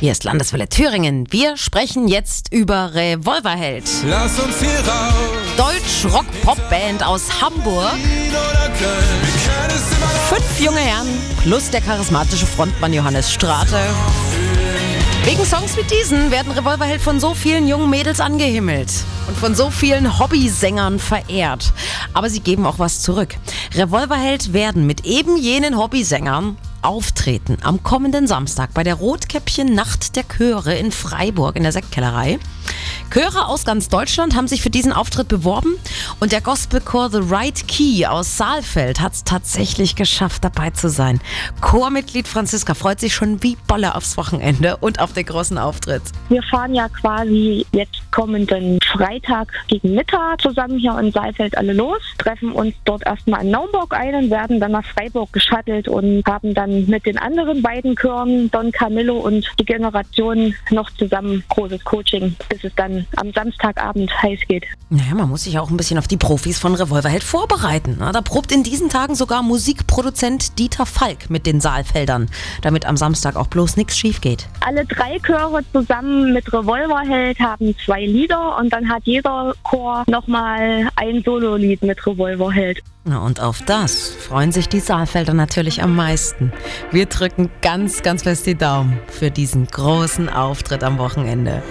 Hier ist Landeswelle Thüringen. Wir sprechen jetzt über Revolverheld. Lass uns hier raus. Deutsch-Rock-Pop-Band aus Hamburg. Fünf junge Herren plus der charismatische Frontmann Johannes Strate. Wegen Songs wie diesen werden Revolverheld von so vielen jungen Mädels angehimmelt und von so vielen Hobbysängern verehrt. Aber sie geben auch was zurück. Revolverheld werden mit eben jenen Hobbysängern auftreten am kommenden Samstag bei der Rotkäppchen Nacht der Chöre in Freiburg in der Sektkellerei. Chöre aus ganz Deutschland haben sich für diesen Auftritt beworben und der Gospelchor The Right Key aus Saalfeld hat es tatsächlich geschafft, dabei zu sein. Chormitglied Franziska freut sich schon wie Bolle aufs Wochenende und auf den großen Auftritt. Wir fahren ja quasi jetzt kommenden Freitag gegen Mittag zusammen hier in Saalfeld alle los, treffen uns dort erstmal in Naumburg ein und werden dann nach Freiburg geschattelt und haben dann mit den anderen beiden Chören, Don Camillo und die Generation, noch zusammen großes Coaching, bis es dann am Samstagabend heiß geht. Naja, man muss sich auch ein bisschen auf die Profis von Revolverheld vorbereiten. Na, Da probt in diesen Tagen sogar Musikproduzent Dieter Falk mit den Saalfeldern, damit am Samstag auch bloß nichts schief geht. Alle drei Chöre zusammen mit Revolverheld haben zwei Lieder und dann hat jeder Chor nochmal ein Sololied mit Revolverheld. Na, und auf das freuen sich die Saalfelder natürlich am meisten. Wir drücken ganz, ganz fest die Daumen für diesen großen Auftritt am Wochenende.